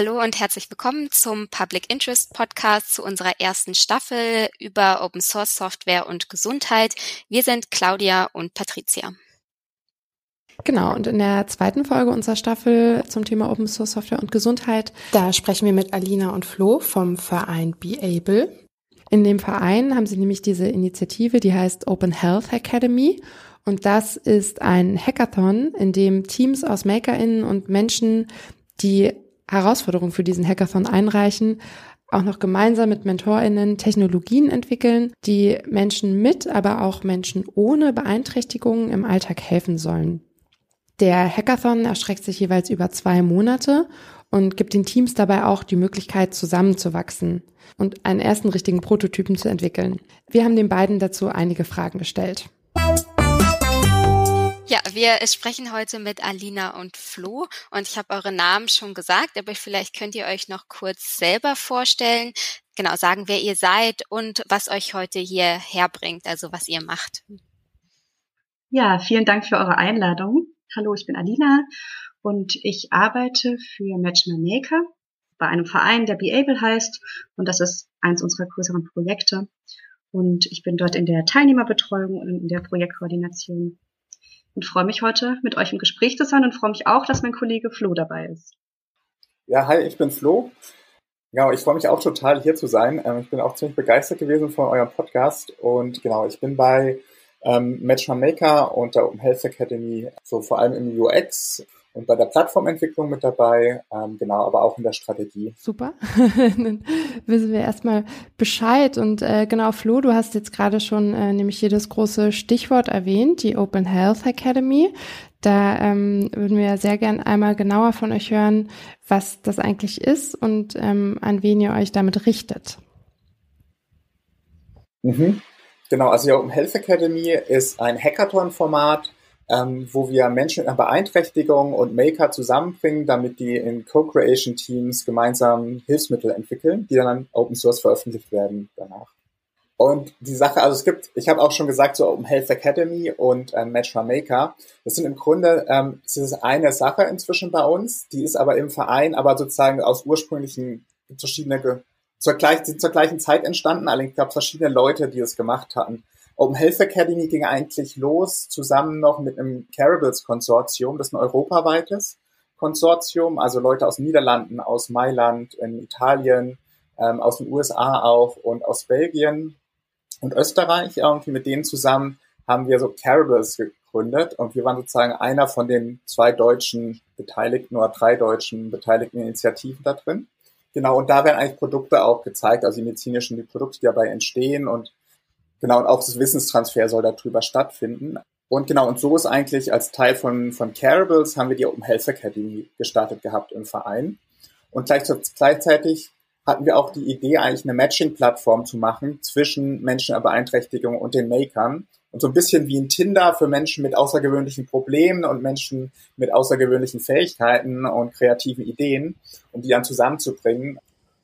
Hallo und herzlich willkommen zum Public Interest Podcast zu unserer ersten Staffel über Open Source Software und Gesundheit. Wir sind Claudia und Patricia. Genau, und in der zweiten Folge unserer Staffel zum Thema Open Source Software und Gesundheit, da sprechen wir mit Alina und Flo vom Verein Be Able. In dem Verein haben sie nämlich diese Initiative, die heißt Open Health Academy. Und das ist ein Hackathon, in dem Teams aus MakerInnen und Menschen, die Herausforderungen für diesen Hackathon einreichen, auch noch gemeinsam mit MentorInnen Technologien entwickeln, die Menschen mit, aber auch Menschen ohne Beeinträchtigungen im Alltag helfen sollen. Der Hackathon erstreckt sich jeweils über zwei Monate und gibt den Teams dabei auch die Möglichkeit, zusammenzuwachsen und einen ersten richtigen Prototypen zu entwickeln. Wir haben den beiden dazu einige Fragen gestellt. Ja, wir sprechen heute mit Alina und Flo und ich habe eure Namen schon gesagt, aber vielleicht könnt ihr euch noch kurz selber vorstellen, genau sagen, wer ihr seid und was euch heute hierher bringt, also was ihr macht. Ja, vielen Dank für eure Einladung. Hallo, ich bin Alina und ich arbeite für Matchma Maker bei einem Verein, der Be Able heißt und das ist eins unserer größeren Projekte und ich bin dort in der Teilnehmerbetreuung und in der Projektkoordination und freue mich heute mit euch im Gespräch zu sein und freue mich auch, dass mein Kollege Flo dabei ist. Ja, hi, ich bin Flo. Genau, ich freue mich auch total hier zu sein. Ähm, ich bin auch ziemlich begeistert gewesen von eurem Podcast und genau, ich bin bei ähm, Matchma Maker und der Open Health Academy so vor allem im UX und bei der Plattformentwicklung mit dabei, ähm, genau, aber auch in der Strategie. Super, dann wissen wir erstmal Bescheid. Und äh, genau, Flo, du hast jetzt gerade schon äh, nämlich hier das große Stichwort erwähnt, die Open Health Academy. Da ähm, würden wir sehr gern einmal genauer von euch hören, was das eigentlich ist und ähm, an wen ihr euch damit richtet. Mhm. Genau, also die Open Health Academy ist ein Hackathon-Format, ähm, wo wir Menschen mit einer Beeinträchtigung und Maker zusammenbringen, damit die in Co-Creation-Teams gemeinsam Hilfsmittel entwickeln, die dann Open Source veröffentlicht werden danach. Und die Sache, also es gibt, ich habe auch schon gesagt, so Open Health Academy und ähm, Matchma Maker, das sind im Grunde, ähm, das ist eine Sache inzwischen bei uns, die ist aber im Verein, aber sozusagen aus ursprünglichen, verschiedene, zur, gleich, sind zur gleichen Zeit entstanden, allerdings gab es verschiedene Leute, die es gemacht hatten. Open Health Academy ging eigentlich los, zusammen noch mit einem Carables Konsortium, das ist ein europaweites Konsortium, also Leute aus den Niederlanden, aus Mailand, in Italien, ähm, aus den USA auch und aus Belgien und Österreich. Irgendwie mit denen zusammen haben wir so Carables gegründet und wir waren sozusagen einer von den zwei deutschen Beteiligten oder drei deutschen beteiligten Initiativen da drin. Genau, und da werden eigentlich Produkte auch gezeigt, also die medizinischen die Produkte, die dabei entstehen und Genau, und auch das Wissenstransfer soll darüber stattfinden. Und genau, und so ist eigentlich als Teil von, von Carables haben wir die Open Health Academy gestartet gehabt im Verein. Und gleichzeitig hatten wir auch die Idee, eigentlich eine Matching-Plattform zu machen zwischen Menschen mit Beeinträchtigung und den Makern. Und so ein bisschen wie ein Tinder für Menschen mit außergewöhnlichen Problemen und Menschen mit außergewöhnlichen Fähigkeiten und kreativen Ideen, um die dann zusammenzubringen.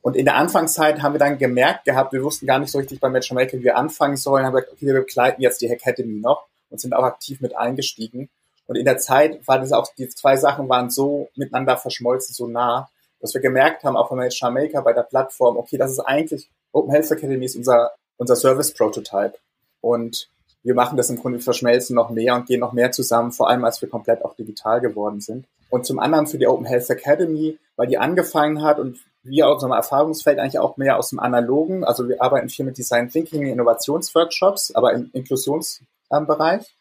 Und in der Anfangszeit haben wir dann gemerkt gehabt, wir wussten gar nicht so richtig bei Matchmaker, wie wir anfangen sollen, haben gesagt, okay, wir begleiten jetzt die Academy noch und sind auch aktiv mit eingestiegen. Und in der Zeit war das auch, die zwei Sachen waren so miteinander verschmolzen, so nah, dass wir gemerkt haben, auch von Matchmaker bei der Plattform, okay, das ist eigentlich, Open Health Academy ist unser, unser Service Prototype. Und wir machen das im Grunde, verschmelzen noch mehr und gehen noch mehr zusammen, vor allem als wir komplett auch digital geworden sind. Und zum anderen für die Open Health Academy, weil die angefangen hat und wir aus unserem Erfahrungsfeld eigentlich auch mehr aus dem Analogen. Also wir arbeiten viel mit Design Thinking, Innovationsworkshops, aber im Inklusionsbereich.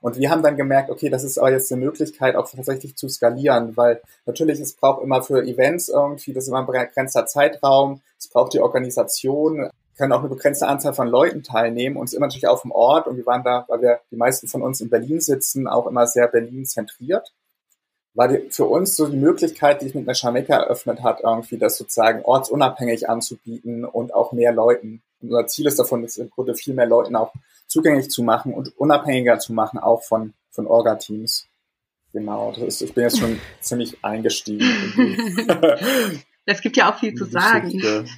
Und wir haben dann gemerkt, okay, das ist aber jetzt eine Möglichkeit, auch tatsächlich zu skalieren, weil natürlich es braucht immer für Events irgendwie, das ist immer ein begrenzter Zeitraum, es braucht die Organisation, können auch eine begrenzte Anzahl von Leuten teilnehmen und ist immer natürlich auf dem Ort und wir waren da, weil wir die meisten von uns in Berlin sitzen, auch immer sehr Berlin zentriert war die, für uns so die Möglichkeit, die sich mit Mechameka eröffnet hat, irgendwie das sozusagen ortsunabhängig anzubieten und auch mehr Leuten. unser Ziel ist davon, das im Grunde viel mehr Leuten auch zugänglich zu machen und unabhängiger zu machen, auch von, von Orga-Teams. Genau, das ist, ich bin jetzt schon ziemlich eingestiegen. Es gibt ja auch viel zu sagen.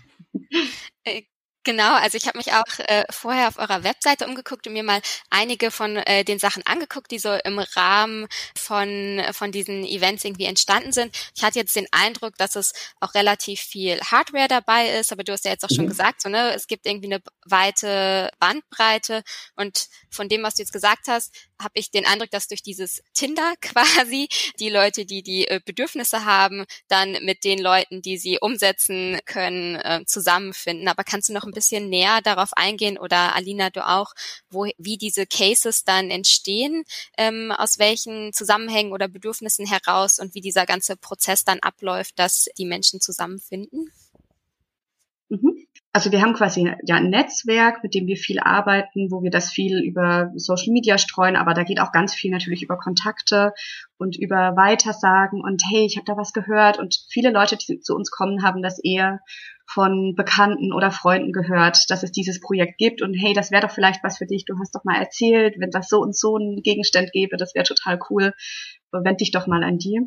Genau, also ich habe mich auch äh, vorher auf eurer Webseite umgeguckt und mir mal einige von äh, den Sachen angeguckt, die so im Rahmen von von diesen Events irgendwie entstanden sind. Ich hatte jetzt den Eindruck, dass es auch relativ viel Hardware dabei ist, aber du hast ja jetzt auch schon mhm. gesagt, so ne, es gibt irgendwie eine weite Bandbreite und von dem, was du jetzt gesagt hast, habe ich den Eindruck, dass durch dieses Tinder quasi die Leute, die die äh, Bedürfnisse haben, dann mit den Leuten, die sie umsetzen können, äh, zusammenfinden. Aber kannst du noch ein bisschen näher darauf eingehen oder Alina, du auch, wo, wie diese Cases dann entstehen, ähm, aus welchen Zusammenhängen oder Bedürfnissen heraus und wie dieser ganze Prozess dann abläuft, dass die Menschen zusammenfinden? Mhm. Also wir haben quasi ja ein Netzwerk, mit dem wir viel arbeiten, wo wir das viel über Social Media streuen, aber da geht auch ganz viel natürlich über Kontakte und über Weitersagen und hey, ich habe da was gehört und viele Leute, die zu uns kommen, haben das eher von Bekannten oder Freunden gehört, dass es dieses Projekt gibt und hey, das wäre doch vielleicht was für dich, du hast doch mal erzählt, wenn das so und so ein Gegenstand gäbe, das wäre total cool, wend dich doch mal an die.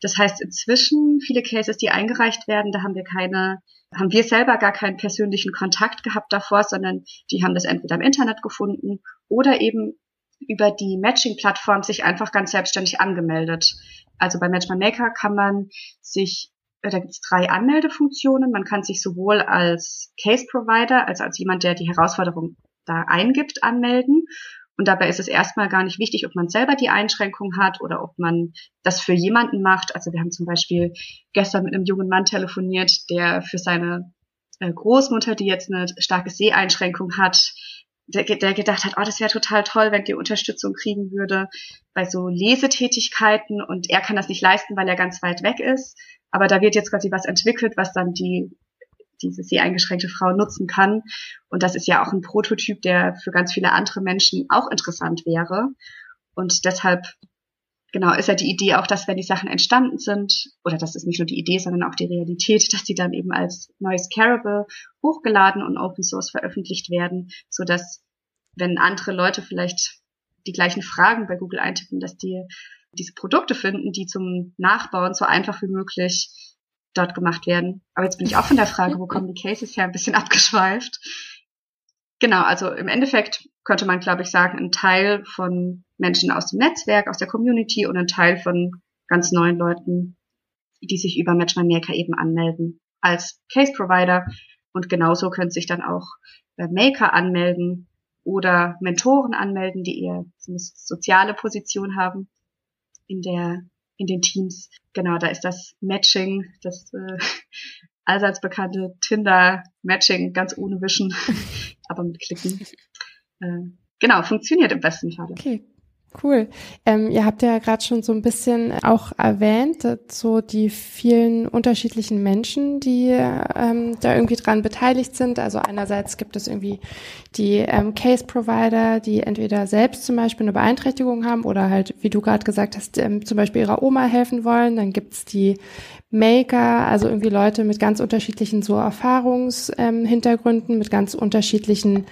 Das heißt, inzwischen viele Cases, die eingereicht werden, da haben wir keine, haben wir selber gar keinen persönlichen Kontakt gehabt davor, sondern die haben das entweder im Internet gefunden oder eben über die Matching-Plattform sich einfach ganz selbstständig angemeldet. Also bei Match My Maker kann man sich, da gibt es drei Anmeldefunktionen. Man kann sich sowohl als Case Provider, also als jemand, der die Herausforderung da eingibt, anmelden und dabei ist es erstmal gar nicht wichtig, ob man selber die Einschränkung hat oder ob man das für jemanden macht. Also wir haben zum Beispiel gestern mit einem jungen Mann telefoniert, der für seine äh, Großmutter, die jetzt eine starke Seheinschränkung hat, der, der gedacht hat, oh, das wäre total toll, wenn die Unterstützung kriegen würde bei so Lesetätigkeiten und er kann das nicht leisten, weil er ganz weit weg ist. Aber da wird jetzt quasi was entwickelt, was dann die diese sehr eingeschränkte Frau nutzen kann. Und das ist ja auch ein Prototyp, der für ganz viele andere Menschen auch interessant wäre. Und deshalb, genau, ist ja die Idee auch, dass wenn die Sachen entstanden sind, oder das ist nicht nur die Idee, sondern auch die Realität, dass die dann eben als neues Carable hochgeladen und Open Source veröffentlicht werden, so dass wenn andere Leute vielleicht die gleichen Fragen bei Google eintippen, dass die diese Produkte finden, die zum Nachbauen so einfach wie möglich dort gemacht werden. Aber jetzt bin ich auch von der Frage, wo kommen die Cases her, ein bisschen abgeschweift. Genau, also im Endeffekt könnte man, glaube ich, sagen, ein Teil von Menschen aus dem Netzwerk, aus der Community und ein Teil von ganz neuen Leuten, die sich über Match My Maker eben anmelden als Case Provider. Und genauso können sich dann auch äh, Maker anmelden oder Mentoren anmelden, die eher eine soziale Position haben in der in den Teams. Genau, da ist das Matching, das äh, allseits bekannte Tinder-Matching ganz ohne Wischen, aber mit Klicken. Äh, genau, funktioniert im besten Fall. Okay, Cool. Ähm, ihr habt ja gerade schon so ein bisschen auch erwähnt, so die vielen unterschiedlichen Menschen, die ähm, da irgendwie dran beteiligt sind. Also einerseits gibt es irgendwie die ähm, Case Provider, die entweder selbst zum Beispiel eine Beeinträchtigung haben oder halt, wie du gerade gesagt hast, ähm, zum Beispiel ihrer Oma helfen wollen. Dann gibt's die Maker, also irgendwie Leute mit ganz unterschiedlichen so Erfahrungshintergründen, mit ganz unterschiedlichen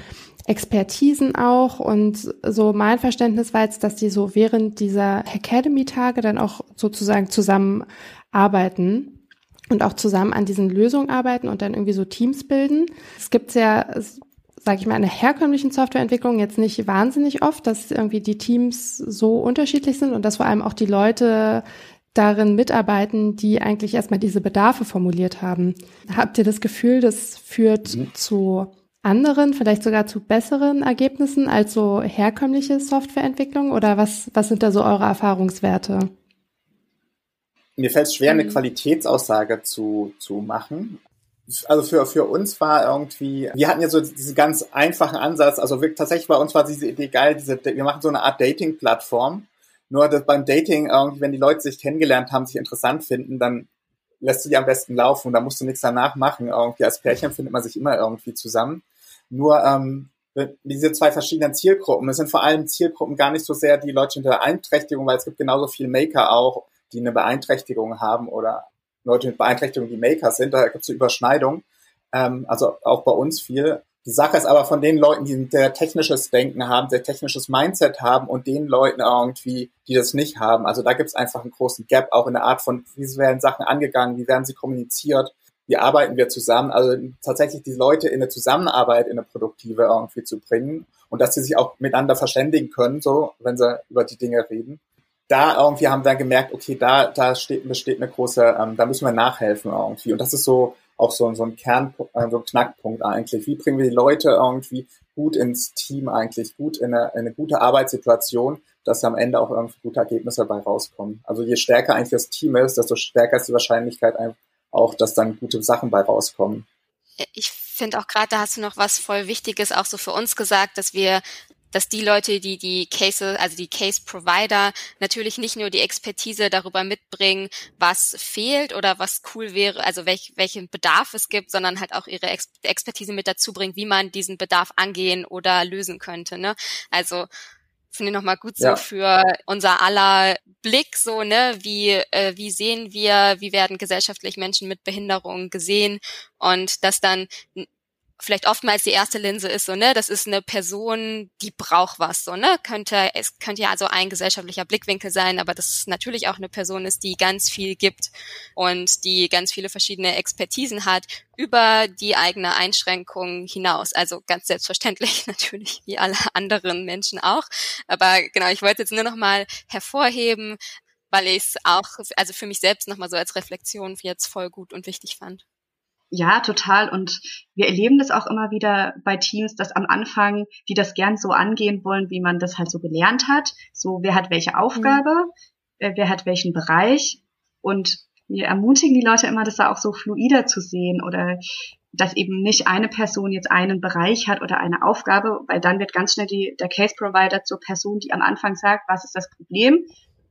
Expertisen auch und so mein Verständnis war jetzt, dass die so während dieser Academy-Tage dann auch sozusagen zusammenarbeiten und auch zusammen an diesen Lösungen arbeiten und dann irgendwie so Teams bilden. Es gibt ja, sage ich mal, in der herkömmlichen Softwareentwicklung jetzt nicht wahnsinnig oft, dass irgendwie die Teams so unterschiedlich sind und dass vor allem auch die Leute darin mitarbeiten, die eigentlich erstmal diese Bedarfe formuliert haben. Habt ihr das Gefühl, das führt mhm. zu anderen, vielleicht sogar zu besseren Ergebnissen als so herkömmliche Softwareentwicklung? Oder was, was sind da so eure Erfahrungswerte? Mir fällt es schwer, eine mhm. Qualitätsaussage zu, zu machen. Also für, für uns war irgendwie, wir hatten ja so diesen ganz einfachen Ansatz, also wirklich, tatsächlich bei uns war diese Idee geil, diese, wir machen so eine Art Dating-Plattform. Nur dass beim Dating irgendwie, wenn die Leute sich kennengelernt haben, sich interessant finden, dann lässt du die am besten laufen. Da musst du nichts danach machen. Irgendwie als Pärchen findet man sich immer irgendwie zusammen. Nur ähm, diese zwei verschiedenen Zielgruppen, es sind vor allem Zielgruppen gar nicht so sehr die Leute mit Beeinträchtigung, weil es gibt genauso viele Maker auch, die eine Beeinträchtigung haben oder Leute mit Beeinträchtigung, die Maker sind, da gibt es eine Überschneidung. Ähm, also auch bei uns viel. Die Sache ist aber von den Leuten, die ein sehr technisches Denken haben, sehr technisches Mindset haben und den Leuten irgendwie, die das nicht haben. Also da gibt es einfach einen großen Gap, auch in der Art von, wie werden Sachen angegangen, wie werden sie kommuniziert. Wie arbeiten wir zusammen, also tatsächlich die Leute in eine Zusammenarbeit, in eine produktive irgendwie zu bringen und dass sie sich auch miteinander verständigen können, so, wenn sie über die Dinge reden. Da irgendwie haben wir gemerkt, okay, da, da steht, besteht eine große, ähm, da müssen wir nachhelfen irgendwie. Und das ist so auch so, so ein Kern, äh, so ein Knackpunkt eigentlich. Wie bringen wir die Leute irgendwie gut ins Team eigentlich, gut in eine, in eine gute Arbeitssituation, dass am Ende auch irgendwie gute Ergebnisse dabei rauskommen. Also je stärker eigentlich das Team ist, desto stärker ist die Wahrscheinlichkeit auch, dass dann gute Sachen bei rauskommen. Ich finde auch gerade, da hast du noch was voll Wichtiges auch so für uns gesagt, dass wir dass die Leute, die die Case, also die Case Provider, natürlich nicht nur die Expertise darüber mitbringen, was fehlt oder was cool wäre, also welch, welchen Bedarf es gibt, sondern halt auch ihre Ex Expertise mit dazu bringen, wie man diesen Bedarf angehen oder lösen könnte. Ne? Also finde ich nochmal gut so ja. für unser aller Blick, so, ne, wie, äh, wie sehen wir, wie werden gesellschaftlich Menschen mit Behinderung gesehen und dass dann vielleicht oftmals die erste Linse ist so, ne, das ist eine Person, die braucht was, so, ne, könnte, es könnte ja also ein gesellschaftlicher Blickwinkel sein, aber das natürlich auch eine Person ist, die ganz viel gibt und die ganz viele verschiedene Expertisen hat über die eigene Einschränkung hinaus. Also ganz selbstverständlich natürlich, wie alle anderen Menschen auch. Aber genau, ich wollte jetzt nur noch mal hervorheben, weil ich es auch, also für mich selbst nochmal so als Reflexion jetzt voll gut und wichtig fand. Ja, total. Und wir erleben das auch immer wieder bei Teams, dass am Anfang die das gern so angehen wollen, wie man das halt so gelernt hat. So, wer hat welche Aufgabe, mhm. wer hat welchen Bereich. Und wir ermutigen die Leute immer, das da auch so fluider zu sehen oder dass eben nicht eine Person jetzt einen Bereich hat oder eine Aufgabe, weil dann wird ganz schnell die, der Case Provider zur Person, die am Anfang sagt, was ist das Problem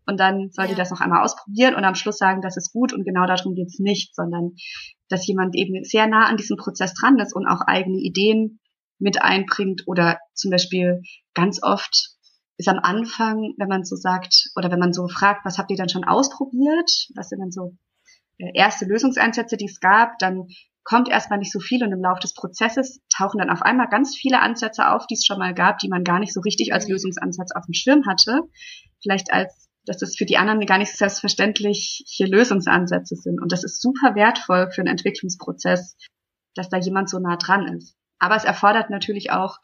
und dann soll ja. die das noch einmal ausprobieren und am Schluss sagen, das ist gut und genau darum geht's nicht, sondern dass jemand eben sehr nah an diesem Prozess dran ist und auch eigene Ideen mit einbringt oder zum Beispiel ganz oft ist am Anfang, wenn man so sagt oder wenn man so fragt, was habt ihr dann schon ausprobiert, was sind dann so äh, erste Lösungsansätze, die es gab, dann kommt erstmal nicht so viel und im Laufe des Prozesses tauchen dann auf einmal ganz viele Ansätze auf, die es schon mal gab, die man gar nicht so richtig als mhm. Lösungsansatz auf dem Schirm hatte. Vielleicht als dass das für die anderen gar nicht selbstverständliche Lösungsansätze sind. Und das ist super wertvoll für einen Entwicklungsprozess, dass da jemand so nah dran ist. Aber es erfordert natürlich auch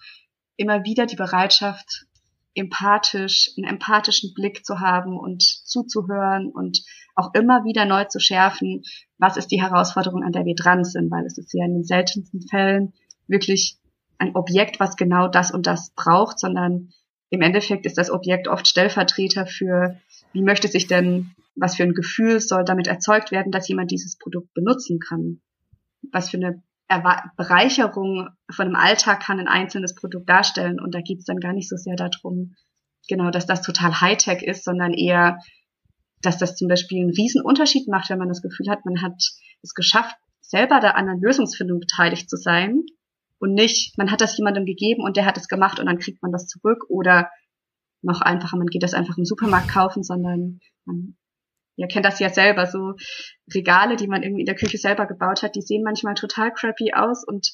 immer wieder die Bereitschaft, empathisch, einen empathischen Blick zu haben und zuzuhören und auch immer wieder neu zu schärfen, was ist die Herausforderung, an der wir dran sind, weil es ist ja in den seltensten Fällen wirklich ein Objekt, was genau das und das braucht, sondern im Endeffekt ist das Objekt oft Stellvertreter für wie möchte sich denn, was für ein Gefühl soll damit erzeugt werden, dass jemand dieses Produkt benutzen kann? Was für eine Bereicherung von einem Alltag kann ein einzelnes Produkt darstellen? Und da geht es dann gar nicht so sehr darum, genau, dass das total Hightech ist, sondern eher, dass das zum Beispiel einen riesen Unterschied macht, wenn man das Gefühl hat, man hat es geschafft, selber da an der Lösungsfindung beteiligt zu sein und nicht, man hat das jemandem gegeben und der hat es gemacht und dann kriegt man das zurück oder noch einfacher, man geht das einfach im Supermarkt kaufen, sondern man ihr kennt das ja selber, so Regale, die man irgendwie in der Küche selber gebaut hat, die sehen manchmal total crappy aus und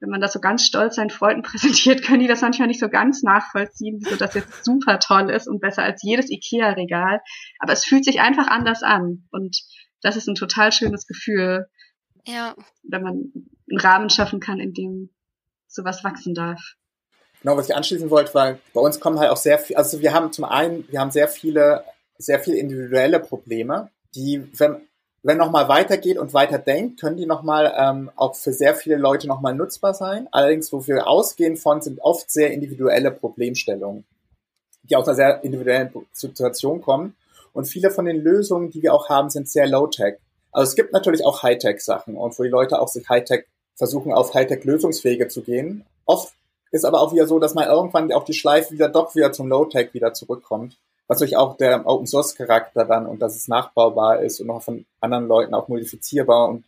wenn man das so ganz stolz seinen Freunden präsentiert, können die das manchmal nicht so ganz nachvollziehen, wieso das jetzt super toll ist und besser als jedes Ikea-Regal. Aber es fühlt sich einfach anders an und das ist ein total schönes Gefühl, ja. wenn man einen Rahmen schaffen kann, in dem sowas wachsen darf. Genau, was ich anschließen wollte, weil bei uns kommen halt auch sehr viel, also wir haben zum einen, wir haben sehr viele, sehr viele individuelle Probleme, die, wenn, wenn nochmal weitergeht und weiter denkt, können die nochmal ähm, auch für sehr viele Leute nochmal nutzbar sein. Allerdings, wo wir ausgehen von, sind oft sehr individuelle Problemstellungen, die aus einer sehr individuellen Situation kommen. Und viele von den Lösungen, die wir auch haben, sind sehr low-tech. Also es gibt natürlich auch Hightech-Sachen und wo die Leute auch sich Hightech versuchen, auf Hightech-Lösungswege zu gehen. Oft ist aber auch wieder so, dass man irgendwann auch die Schleife wieder doch wieder zum Low-Tech wieder zurückkommt. Was natürlich auch der Open Source Charakter dann und dass es nachbaubar ist und auch von anderen Leuten auch modifizierbar und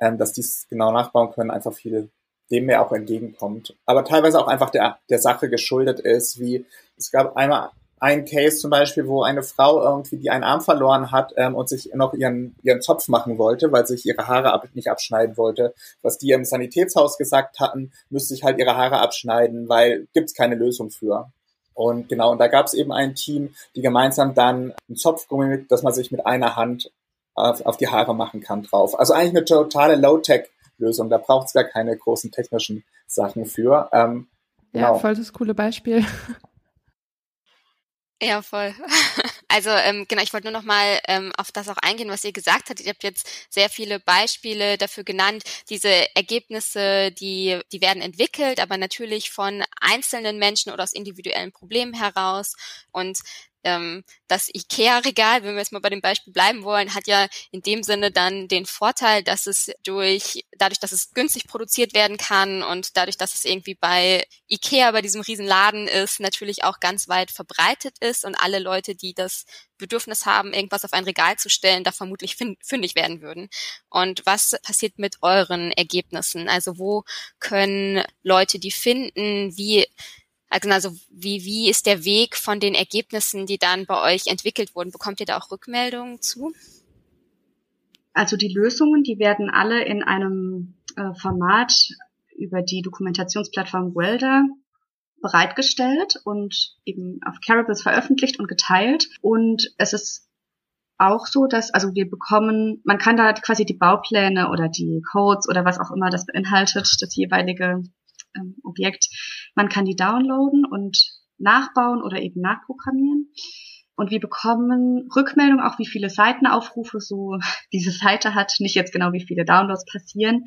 ähm, dass die es genau nachbauen können, einfach viel dem mehr auch entgegenkommt. Aber teilweise auch einfach der, der Sache geschuldet ist, wie es gab einmal ein Case zum Beispiel, wo eine Frau irgendwie, die einen Arm verloren hat ähm, und sich noch ihren, ihren Zopf machen wollte, weil sich ihre Haare ab, nicht abschneiden wollte. Was die im Sanitätshaus gesagt hatten, müsste sich halt ihre Haare abschneiden, weil gibt's keine Lösung für. Und genau, und da gab es eben ein Team, die gemeinsam dann einen Zopfgummi, dass man sich mit einer Hand auf, auf die Haare machen kann drauf. Also eigentlich eine totale Low-Tech-Lösung. Da braucht es gar keine großen technischen Sachen für. Ähm, genau. Ja, voll das coole Beispiel. Ja, voll. Also ähm, genau, ich wollte nur noch mal ähm, auf das auch eingehen, was ihr gesagt habt. Ich habe jetzt sehr viele Beispiele dafür genannt. Diese Ergebnisse, die die werden entwickelt, aber natürlich von einzelnen Menschen oder aus individuellen Problemen heraus. Und ähm, das IKEA-Regal, wenn wir jetzt mal bei dem Beispiel bleiben wollen, hat ja in dem Sinne dann den Vorteil, dass es durch, dadurch, dass es günstig produziert werden kann und dadurch, dass es irgendwie bei IKEA, bei diesem Riesenladen ist, natürlich auch ganz weit verbreitet ist und alle Leute, die das Bedürfnis haben, irgendwas auf ein Regal zu stellen, da vermutlich fündig werden würden. Und was passiert mit euren Ergebnissen? Also wo können Leute die finden? Wie also wie, wie ist der Weg von den Ergebnissen, die dann bei euch entwickelt wurden? Bekommt ihr da auch Rückmeldungen zu? Also die Lösungen, die werden alle in einem äh, Format über die Dokumentationsplattform Welder bereitgestellt und eben auf Carables veröffentlicht und geteilt. Und es ist auch so, dass, also wir bekommen, man kann da quasi die Baupläne oder die Codes oder was auch immer das beinhaltet, das jeweilige ähm, Objekt. Man kann die downloaden und nachbauen oder eben nachprogrammieren. Und wir bekommen Rückmeldung auch, wie viele Seitenaufrufe so diese Seite hat. Nicht jetzt genau, wie viele Downloads passieren,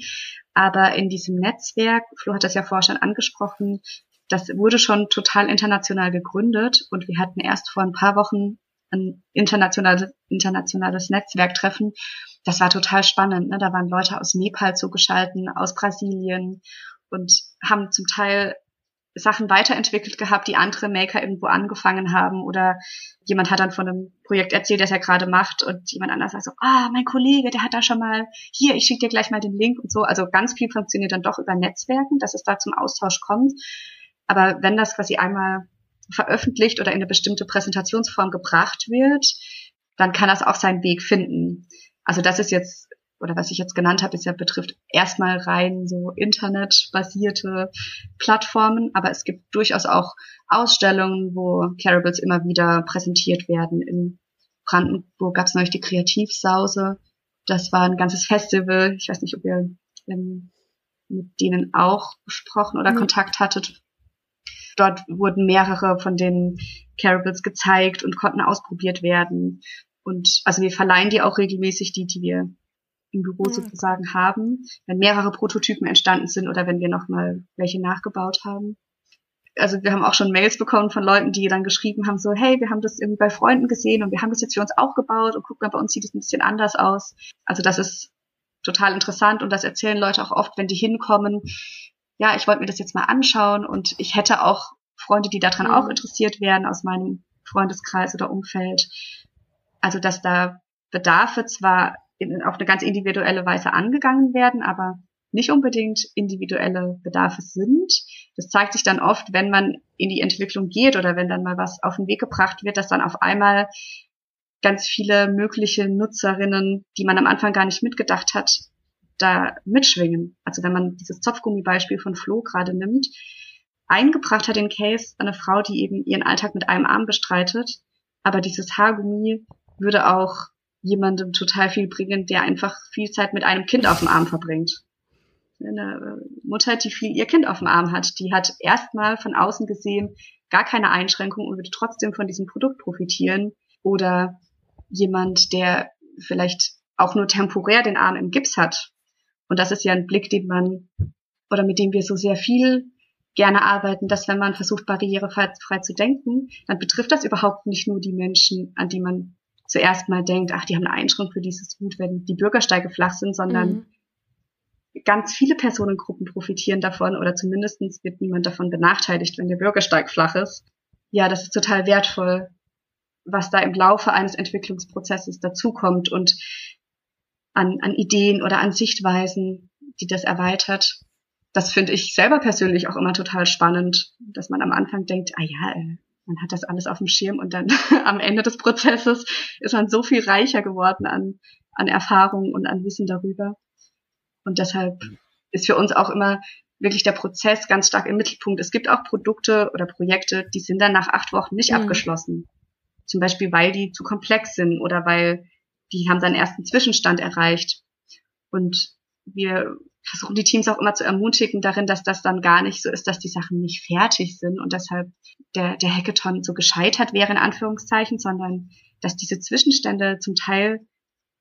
aber in diesem Netzwerk, Flo hat das ja vorher schon angesprochen, das wurde schon total international gegründet und wir hatten erst vor ein paar Wochen ein internationales, internationales Netzwerktreffen. Das war total spannend. Ne? Da waren Leute aus Nepal zugeschalten, aus Brasilien und haben zum Teil Sachen weiterentwickelt gehabt, die andere Maker irgendwo angefangen haben oder jemand hat dann von einem Projekt erzählt, das er gerade macht und jemand anders sagt so, ah, mein Kollege, der hat da schon mal, hier, ich schicke dir gleich mal den Link und so. Also ganz viel funktioniert dann doch über Netzwerken, dass es da zum Austausch kommt. Aber wenn das quasi einmal veröffentlicht oder in eine bestimmte Präsentationsform gebracht wird, dann kann das auch seinen Weg finden. Also das ist jetzt oder was ich jetzt genannt habe, ist ja betrifft erstmal rein so internetbasierte Plattformen, aber es gibt durchaus auch Ausstellungen, wo Carables immer wieder präsentiert werden. In Brandenburg gab es neulich die Kreativsause. Das war ein ganzes Festival. Ich weiß nicht, ob ihr ähm, mit denen auch gesprochen oder mhm. Kontakt hattet. Dort wurden mehrere von den Carables gezeigt und konnten ausprobiert werden. Und also wir verleihen die auch regelmäßig, die, die wir im Büro mhm. sozusagen haben, wenn mehrere Prototypen entstanden sind oder wenn wir nochmal welche nachgebaut haben. Also wir haben auch schon Mails bekommen von Leuten, die dann geschrieben haben, so, hey, wir haben das irgendwie bei Freunden gesehen und wir haben das jetzt für uns auch gebaut und guck mal, bei uns sieht es ein bisschen anders aus. Also das ist total interessant und das erzählen Leute auch oft, wenn die hinkommen. Ja, ich wollte mir das jetzt mal anschauen und ich hätte auch Freunde, die daran mhm. auch interessiert wären aus meinem Freundeskreis oder Umfeld. Also dass da Bedarfe zwar in, auf eine ganz individuelle Weise angegangen werden, aber nicht unbedingt individuelle Bedarfe sind. Das zeigt sich dann oft, wenn man in die Entwicklung geht oder wenn dann mal was auf den Weg gebracht wird, dass dann auf einmal ganz viele mögliche Nutzerinnen, die man am Anfang gar nicht mitgedacht hat, da mitschwingen. Also wenn man dieses Zopfgummi-Beispiel von Flo gerade nimmt, eingebracht hat den Case eine Frau, die eben ihren Alltag mit einem Arm bestreitet, aber dieses Haargummi würde auch jemandem total viel bringen, der einfach viel Zeit mit einem Kind auf dem Arm verbringt. Eine Mutter, die viel ihr Kind auf dem Arm hat, die hat erstmal von außen gesehen gar keine Einschränkung und würde trotzdem von diesem Produkt profitieren. Oder jemand, der vielleicht auch nur temporär den Arm im Gips hat. Und das ist ja ein Blick, den man oder mit dem wir so sehr viel gerne arbeiten, dass wenn man versucht, barrierefrei zu denken, dann betrifft das überhaupt nicht nur die Menschen, an die man zuerst mal denkt, ach, die haben eine Einschränkung für dieses Gut, wenn die Bürgersteige flach sind, sondern mhm. ganz viele Personengruppen profitieren davon oder zumindest wird niemand davon benachteiligt, wenn der Bürgersteig flach ist. Ja, das ist total wertvoll, was da im Laufe eines Entwicklungsprozesses dazukommt und an, an Ideen oder an Sichtweisen, die das erweitert. Das finde ich selber persönlich auch immer total spannend, dass man am Anfang denkt, ah ja, äh, man hat das alles auf dem Schirm und dann am Ende des Prozesses ist man so viel reicher geworden an, an Erfahrung und an Wissen darüber. Und deshalb ist für uns auch immer wirklich der Prozess ganz stark im Mittelpunkt. Es gibt auch Produkte oder Projekte, die sind dann nach acht Wochen nicht mhm. abgeschlossen. Zum Beispiel, weil die zu komplex sind oder weil die haben dann ersten Zwischenstand erreicht. Und wir versuchen die Teams auch immer zu ermutigen darin, dass das dann gar nicht so ist, dass die Sachen nicht fertig sind und deshalb der, der Hackathon so gescheitert wäre, in Anführungszeichen, sondern dass diese Zwischenstände zum Teil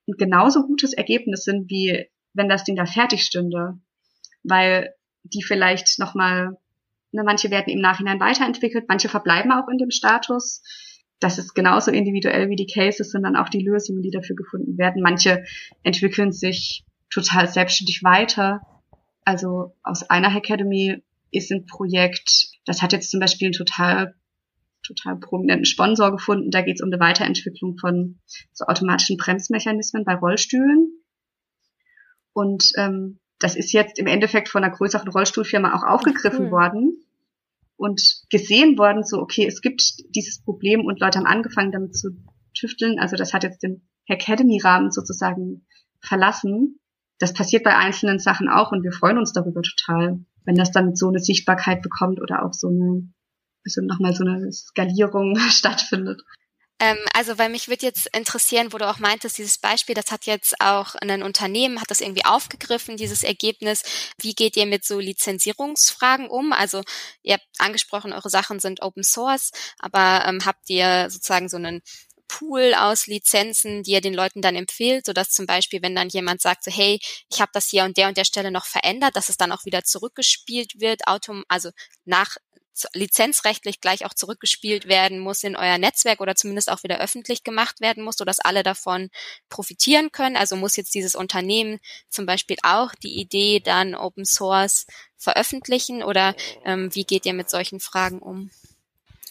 ein genauso gutes Ergebnis sind, wie wenn das Ding da fertig stünde. Weil die vielleicht nochmal, ne, manche werden im Nachhinein weiterentwickelt, manche verbleiben auch in dem Status. Das ist genauso individuell wie die Cases sind dann auch die Lösungen, die dafür gefunden werden. Manche entwickeln sich total selbstständig weiter. Also aus einer Academy ist ein Projekt, das hat jetzt zum Beispiel einen total, total prominenten Sponsor gefunden. Da geht es um eine Weiterentwicklung von so automatischen Bremsmechanismen bei Rollstühlen. Und ähm, das ist jetzt im Endeffekt von einer größeren Rollstuhlfirma auch aufgegriffen cool. worden und gesehen worden, so, okay, es gibt dieses Problem und Leute haben angefangen damit zu tüfteln. Also das hat jetzt den Academy-Rahmen sozusagen verlassen das passiert bei einzelnen Sachen auch und wir freuen uns darüber total, wenn das dann so eine Sichtbarkeit bekommt oder auch so eine, also nochmal so eine Skalierung stattfindet. Ähm, also, weil mich würde jetzt interessieren, wo du auch meintest, dieses Beispiel, das hat jetzt auch ein Unternehmen, hat das irgendwie aufgegriffen, dieses Ergebnis. Wie geht ihr mit so Lizenzierungsfragen um? Also, ihr habt angesprochen, eure Sachen sind Open Source, aber ähm, habt ihr sozusagen so einen Pool aus Lizenzen, die er den Leuten dann empfiehlt, sodass zum Beispiel, wenn dann jemand sagt, so, hey, ich habe das hier und der und der Stelle noch verändert, dass es dann auch wieder zurückgespielt wird, autom also nach lizenzrechtlich gleich auch zurückgespielt werden muss in euer Netzwerk oder zumindest auch wieder öffentlich gemacht werden muss, sodass alle davon profitieren können. Also muss jetzt dieses Unternehmen zum Beispiel auch die Idee dann Open Source veröffentlichen oder ähm, wie geht ihr mit solchen Fragen um?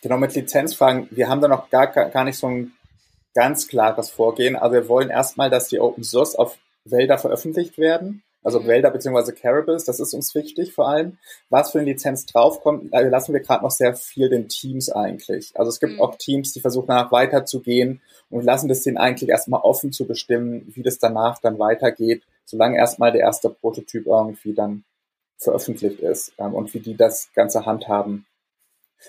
Genau, mit Lizenzfragen. Wir haben da noch gar, gar nicht so ein ganz klares Vorgehen. Also wir wollen erstmal, dass die Open Source auf Wälder veröffentlicht werden. Also mhm. Wälder beziehungsweise Carables, das ist uns wichtig vor allem. Was für eine Lizenz draufkommt, also lassen wir gerade noch sehr viel den Teams eigentlich. Also es gibt mhm. auch Teams, die versuchen danach weiterzugehen und lassen das denen eigentlich erstmal offen zu bestimmen, wie das danach dann weitergeht, solange erstmal der erste Prototyp irgendwie dann veröffentlicht ist ähm, und wie die das Ganze handhaben.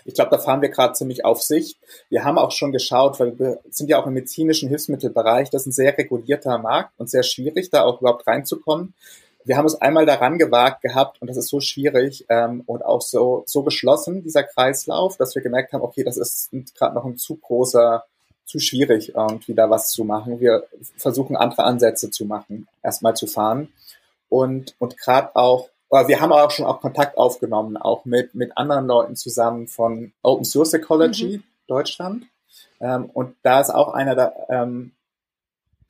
Ich glaube, da fahren wir gerade ziemlich auf Sicht. Wir haben auch schon geschaut, weil wir sind ja auch im medizinischen Hilfsmittelbereich. Das ist ein sehr regulierter Markt und sehr schwierig, da auch überhaupt reinzukommen. Wir haben uns einmal daran gewagt gehabt und das ist so schwierig ähm, und auch so, so geschlossen, dieser Kreislauf, dass wir gemerkt haben, okay, das ist gerade noch ein zu großer, zu schwierig, irgendwie da was zu machen. Wir versuchen andere Ansätze zu machen, erstmal zu fahren. Und, und gerade auch wir haben auch schon auch Kontakt aufgenommen, auch mit, mit anderen Leuten zusammen von Open Source Ecology mhm. Deutschland. Ähm, und da ist auch einer da, ähm,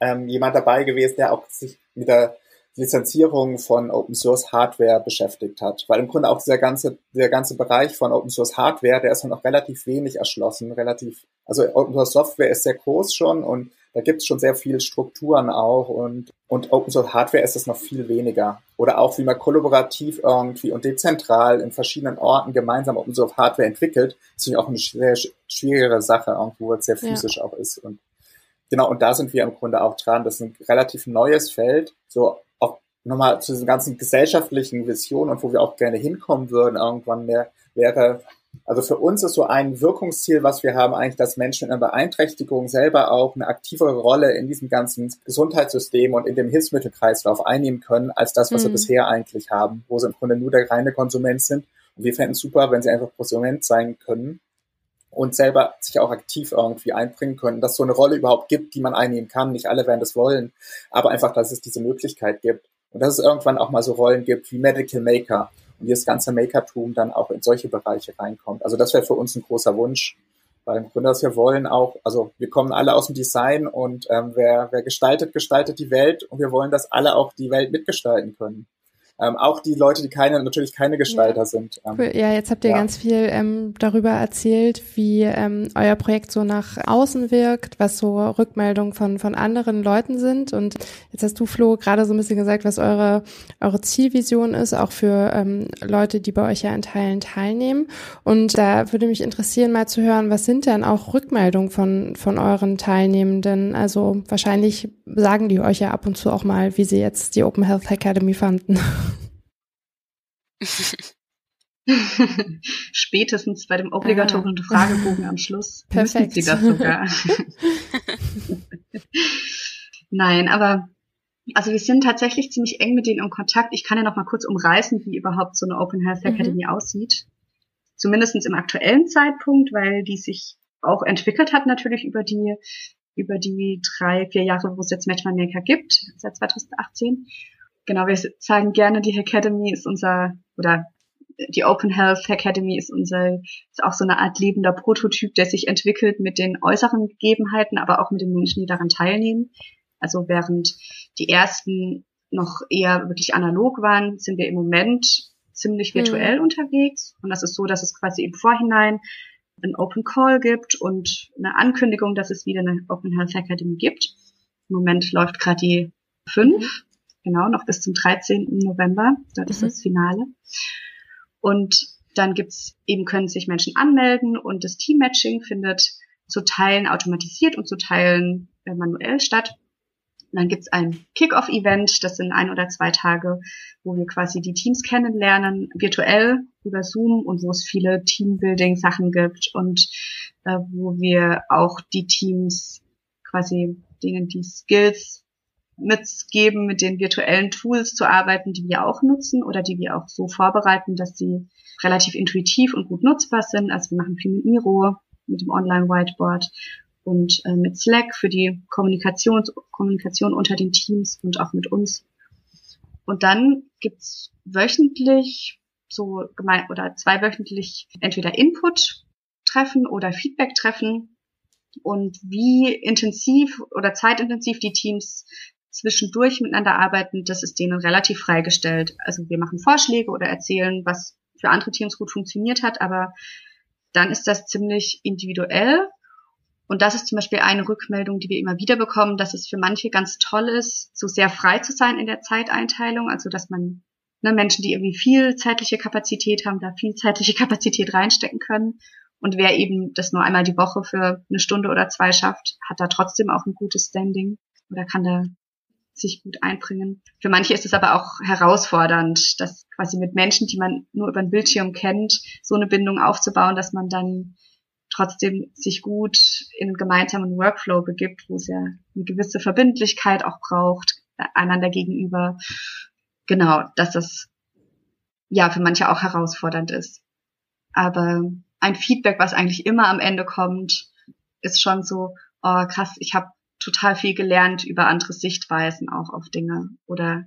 ähm, jemand dabei gewesen, der auch sich mit der Lizenzierung von Open Source Hardware beschäftigt hat. Weil im Grunde auch dieser ganze, der ganze Bereich von Open Source Hardware, der ist noch relativ wenig erschlossen, relativ, also Open Source Software ist sehr groß schon und da gibt es schon sehr viele Strukturen auch und, und Open Source Hardware ist es noch viel weniger. Oder auch wie man kollaborativ irgendwie und dezentral in verschiedenen Orten gemeinsam Open Source Hardware entwickelt, ist natürlich auch eine sehr schwierige Sache, irgendwo es sehr physisch ja. auch ist. Und genau, und da sind wir im Grunde auch dran. Das ist ein relativ neues Feld, so auch nochmal zu diesen ganzen gesellschaftlichen Visionen und wo wir auch gerne hinkommen würden, irgendwann mehr wäre also für uns ist so ein Wirkungsziel, was wir haben, eigentlich, dass Menschen in einer Beeinträchtigung selber auch eine aktivere Rolle in diesem ganzen Gesundheitssystem und in dem Hilfsmittelkreislauf einnehmen können, als das, was mhm. sie bisher eigentlich haben, wo sie im Grunde nur der reine Konsument sind. Und wir fänden es super, wenn sie einfach Konsument sein können und selber sich auch aktiv irgendwie einbringen können, dass es so eine Rolle überhaupt gibt, die man einnehmen kann. Nicht alle werden das wollen, aber einfach, dass es diese Möglichkeit gibt. Und dass es irgendwann auch mal so Rollen gibt wie Medical Maker und wie das ganze Makertum dann auch in solche Bereiche reinkommt. Also das wäre für uns ein großer Wunsch, weil im Grunde, was wir wollen auch, also wir kommen alle aus dem Design und ähm, wer, wer gestaltet, gestaltet die Welt und wir wollen, dass alle auch die Welt mitgestalten können. Ähm, auch die Leute, die keine, natürlich keine Gestalter ja. sind. Ähm, cool. Ja, jetzt habt ihr ja. ganz viel ähm, darüber erzählt, wie ähm, euer Projekt so nach außen wirkt, was so Rückmeldungen von, von anderen Leuten sind. Und jetzt hast du, Flo, gerade so ein bisschen gesagt, was eure, eure Zielvision ist, auch für ähm, Leute, die bei euch ja in Teilen teilnehmen. Und da würde mich interessieren, mal zu hören, was sind denn auch Rückmeldungen von, von euren Teilnehmenden? Also wahrscheinlich sagen die euch ja ab und zu auch mal, wie sie jetzt die Open Health Academy fanden. Spätestens bei dem obligatorischen ah. Fragebogen am Schluss Perfekt. Sie das sogar. Nein, aber also wir sind tatsächlich ziemlich eng mit denen in Kontakt. Ich kann ja noch mal kurz umreißen, wie überhaupt so eine Open Health mhm. Academy mhm. aussieht. Zumindestens im aktuellen Zeitpunkt, weil die sich auch entwickelt hat natürlich über die über die drei, vier Jahre, wo es jetzt Matchmaker gibt, seit 2018. Genau, wir sagen gerne, die Academy ist unser, oder die Open Health Academy ist unser, ist auch so eine Art lebender Prototyp, der sich entwickelt mit den äußeren Gegebenheiten, aber auch mit den Menschen, die daran teilnehmen. Also während die ersten noch eher wirklich analog waren, sind wir im Moment ziemlich hm. virtuell mhm. unterwegs. Und das ist so, dass es quasi im Vorhinein ein Open Call gibt und eine Ankündigung, dass es wieder eine Open Health Academy gibt. Im Moment läuft gerade die fünf, mhm. Genau, noch bis zum 13. November. Dort mhm. ist das Finale. Und dann gibt's eben können sich Menschen anmelden und das Team-Matching findet zu Teilen automatisiert und zu Teilen äh, manuell statt. Und dann gibt's ein Kick-Off-Event, das sind ein oder zwei Tage, wo wir quasi die Teams kennenlernen, virtuell über Zoom und wo es viele Teambuilding-Sachen gibt und äh, wo wir auch die Teams quasi denen die Skills mitgeben, mit den virtuellen Tools zu arbeiten, die wir auch nutzen oder die wir auch so vorbereiten, dass sie relativ intuitiv und gut nutzbar sind. Also wir machen viel mit Miro, mit dem Online-Whiteboard und äh, mit Slack für die Kommunikation, Kommunikation unter den Teams und auch mit uns. Und dann gibt's wöchentlich so gemein oder zweiwöchentlich entweder Input-Treffen oder Feedback-Treffen und wie intensiv oder zeitintensiv die Teams zwischendurch miteinander arbeiten, das ist denen relativ freigestellt. Also wir machen Vorschläge oder erzählen, was für andere Teams gut funktioniert hat, aber dann ist das ziemlich individuell und das ist zum Beispiel eine Rückmeldung, die wir immer wieder bekommen, dass es für manche ganz toll ist, so sehr frei zu sein in der Zeiteinteilung, also dass man ne, Menschen, die irgendwie viel zeitliche Kapazität haben, da viel zeitliche Kapazität reinstecken können. Und wer eben das nur einmal die Woche für eine Stunde oder zwei schafft, hat da trotzdem auch ein gutes Standing oder kann da sich gut einbringen. Für manche ist es aber auch herausfordernd, dass quasi mit Menschen, die man nur über den Bildschirm kennt, so eine Bindung aufzubauen, dass man dann trotzdem sich gut in einen gemeinsamen Workflow begibt, wo es ja eine gewisse Verbindlichkeit auch braucht, einander gegenüber. Genau, dass das ja für manche auch herausfordernd ist. Aber ein Feedback, was eigentlich immer am Ende kommt, ist schon so, oh krass, ich habe total viel gelernt über andere Sichtweisen auch auf Dinge. Oder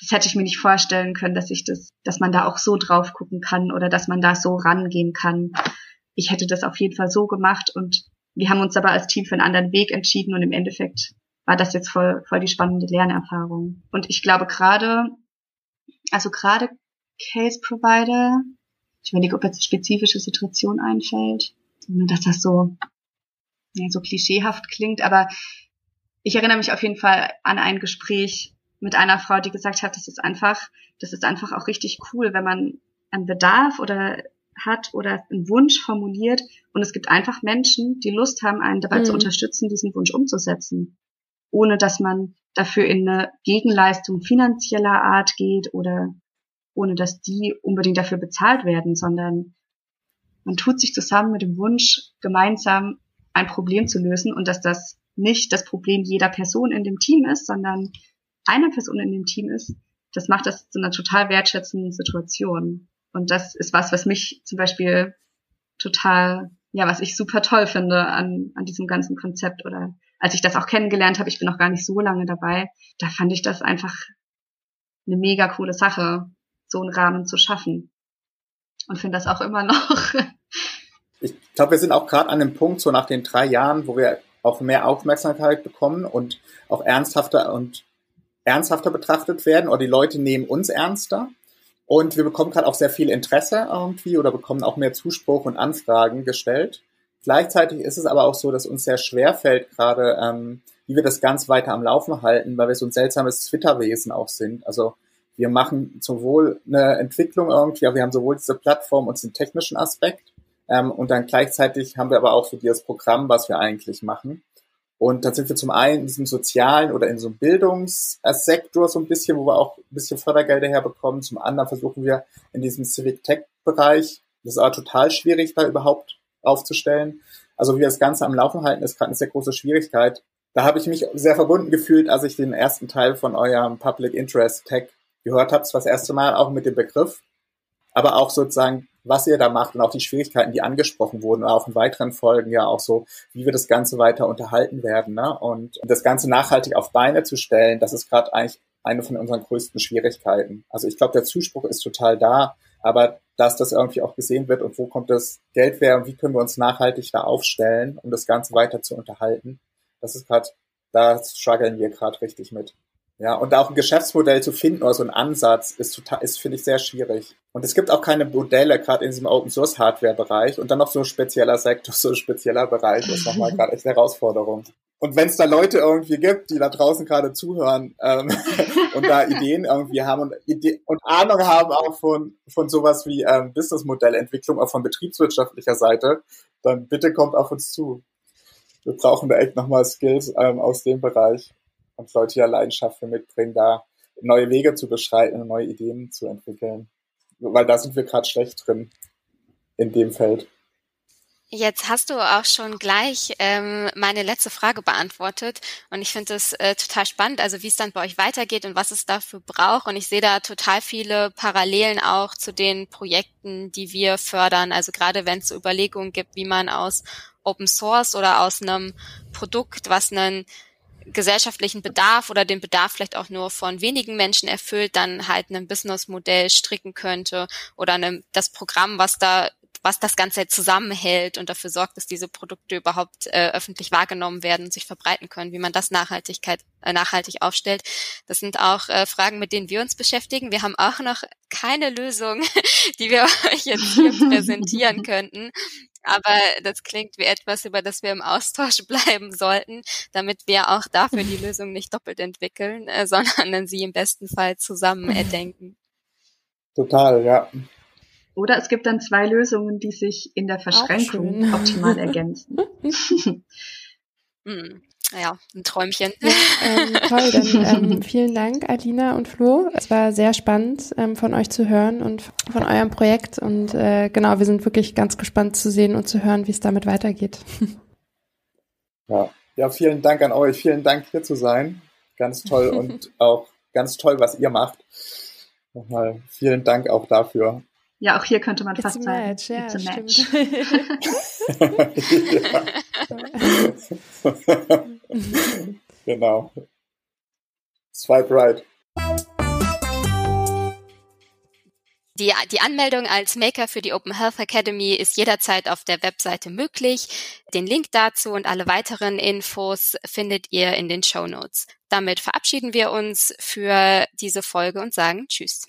das hätte ich mir nicht vorstellen können, dass ich das, dass man da auch so drauf gucken kann oder dass man da so rangehen kann ich hätte das auf jeden Fall so gemacht und wir haben uns aber als Team für einen anderen Weg entschieden und im Endeffekt war das jetzt voll, voll die spannende Lernerfahrung. Und ich glaube gerade, also gerade Case Provider, ich überlege, ob jetzt eine spezifische Situation einfällt, dass das so, so klischeehaft klingt, aber ich erinnere mich auf jeden Fall an ein Gespräch mit einer Frau, die gesagt hat, das ist einfach, das ist einfach auch richtig cool, wenn man einen Bedarf oder hat oder einen Wunsch formuliert und es gibt einfach Menschen, die Lust haben, einen dabei mhm. zu unterstützen, diesen Wunsch umzusetzen, ohne dass man dafür in eine Gegenleistung finanzieller Art geht oder ohne dass die unbedingt dafür bezahlt werden, sondern man tut sich zusammen mit dem Wunsch, gemeinsam ein Problem zu lösen und dass das nicht das Problem jeder Person in dem Team ist, sondern einer Person in dem Team ist, das macht das zu einer total wertschätzenden Situation. Und das ist was, was mich zum Beispiel total, ja, was ich super toll finde an, an diesem ganzen Konzept oder als ich das auch kennengelernt habe, ich bin noch gar nicht so lange dabei, da fand ich das einfach eine mega coole Sache, so einen Rahmen zu schaffen. Und finde das auch immer noch. ich glaube, wir sind auch gerade an dem Punkt, so nach den drei Jahren, wo wir auch mehr Aufmerksamkeit bekommen und auch ernsthafter und ernsthafter betrachtet werden oder die Leute nehmen uns ernster. Und wir bekommen gerade auch sehr viel Interesse irgendwie oder bekommen auch mehr Zuspruch und Anfragen gestellt. Gleichzeitig ist es aber auch so, dass uns sehr schwer fällt gerade, ähm, wie wir das ganz weiter am Laufen halten, weil wir so ein seltsames Twitter-Wesen auch sind. Also wir machen sowohl eine Entwicklung irgendwie, aber wir haben sowohl diese Plattform und den technischen Aspekt ähm, und dann gleichzeitig haben wir aber auch so dieses Programm, was wir eigentlich machen. Und dann sind wir zum einen in diesem sozialen oder in so einem Bildungssektor so ein bisschen, wo wir auch ein bisschen Fördergelder herbekommen. Zum anderen versuchen wir in diesem Civic Tech Bereich, das ist aber total schwierig, da überhaupt aufzustellen. Also wie wir das Ganze am Laufen halten, ist gerade eine sehr große Schwierigkeit. da habe ich mich sehr verbunden gefühlt, als ich den ersten Teil von eurem Public Interest Tech gehört habe. Das war das erste Mal auch mit dem Begriff, aber auch sozusagen, was ihr da macht und auch die Schwierigkeiten, die angesprochen wurden, und auch in weiteren Folgen ja auch so, wie wir das Ganze weiter unterhalten werden. Ne? Und das Ganze nachhaltig auf Beine zu stellen, das ist gerade eigentlich eine von unseren größten Schwierigkeiten. Also ich glaube, der Zuspruch ist total da, aber dass das irgendwie auch gesehen wird und wo kommt das Geld her und wie können wir uns nachhaltig da aufstellen, um das Ganze weiter zu unterhalten, das ist gerade, da strugglen wir gerade richtig mit. Ja, und auch ein Geschäftsmodell zu finden oder so ein Ansatz ist total, ist, finde ich, sehr schwierig. Und es gibt auch keine Modelle, gerade in diesem Open Source Hardware Bereich und dann noch so ein spezieller Sektor, so ein spezieller Bereich, ist nochmal gerade echt eine Herausforderung. Und wenn es da Leute irgendwie gibt, die da draußen gerade zuhören ähm, und da Ideen irgendwie haben und, Ide und Ahnung haben auch von, von sowas wie ähm, Businessmodellentwicklung, auch von betriebswirtschaftlicher Seite, dann bitte kommt auf uns zu. Wir brauchen da echt nochmal Skills ähm, aus dem Bereich und Leute ja Leidenschaft für mitbringen, da neue Wege zu beschreiten und neue Ideen zu entwickeln. Weil da sind wir gerade schlecht drin in dem Feld. Jetzt hast du auch schon gleich ähm, meine letzte Frage beantwortet und ich finde es äh, total spannend, also wie es dann bei euch weitergeht und was es dafür braucht und ich sehe da total viele Parallelen auch zu den Projekten, die wir fördern, also gerade wenn es Überlegungen gibt, wie man aus Open Source oder aus einem Produkt, was einen gesellschaftlichen Bedarf oder den Bedarf vielleicht auch nur von wenigen Menschen erfüllt, dann halt ein Businessmodell stricken könnte oder eine, das Programm, was da was das Ganze zusammenhält und dafür sorgt, dass diese Produkte überhaupt äh, öffentlich wahrgenommen werden und sich verbreiten können, wie man das Nachhaltigkeit, äh, nachhaltig aufstellt. Das sind auch äh, Fragen, mit denen wir uns beschäftigen. Wir haben auch noch keine Lösung, die wir euch jetzt hier präsentieren könnten. Aber das klingt wie etwas, über das wir im Austausch bleiben sollten, damit wir auch dafür die Lösung nicht doppelt entwickeln, äh, sondern sie im besten Fall zusammen erdenken. Total, ja. Oder es gibt dann zwei Lösungen, die sich in der Verschränkung optimal ergänzen. hm. Ja, ein Träumchen. Ja, ähm, toll, dann ähm, vielen Dank, Alina und Flo. Es war sehr spannend, ähm, von euch zu hören und von eurem Projekt. Und äh, genau, wir sind wirklich ganz gespannt zu sehen und zu hören, wie es damit weitergeht. Ja. ja, vielen Dank an euch. Vielen Dank, hier zu sein. Ganz toll und auch ganz toll, was ihr macht. Nochmal vielen Dank auch dafür. Ja, auch hier könnte man It's fast sagen. Match, ja, It's a match. genau. Swipe right. Die, die Anmeldung als Maker für die Open Health Academy ist jederzeit auf der Webseite möglich. Den Link dazu und alle weiteren Infos findet ihr in den Show Notes. Damit verabschieden wir uns für diese Folge und sagen Tschüss.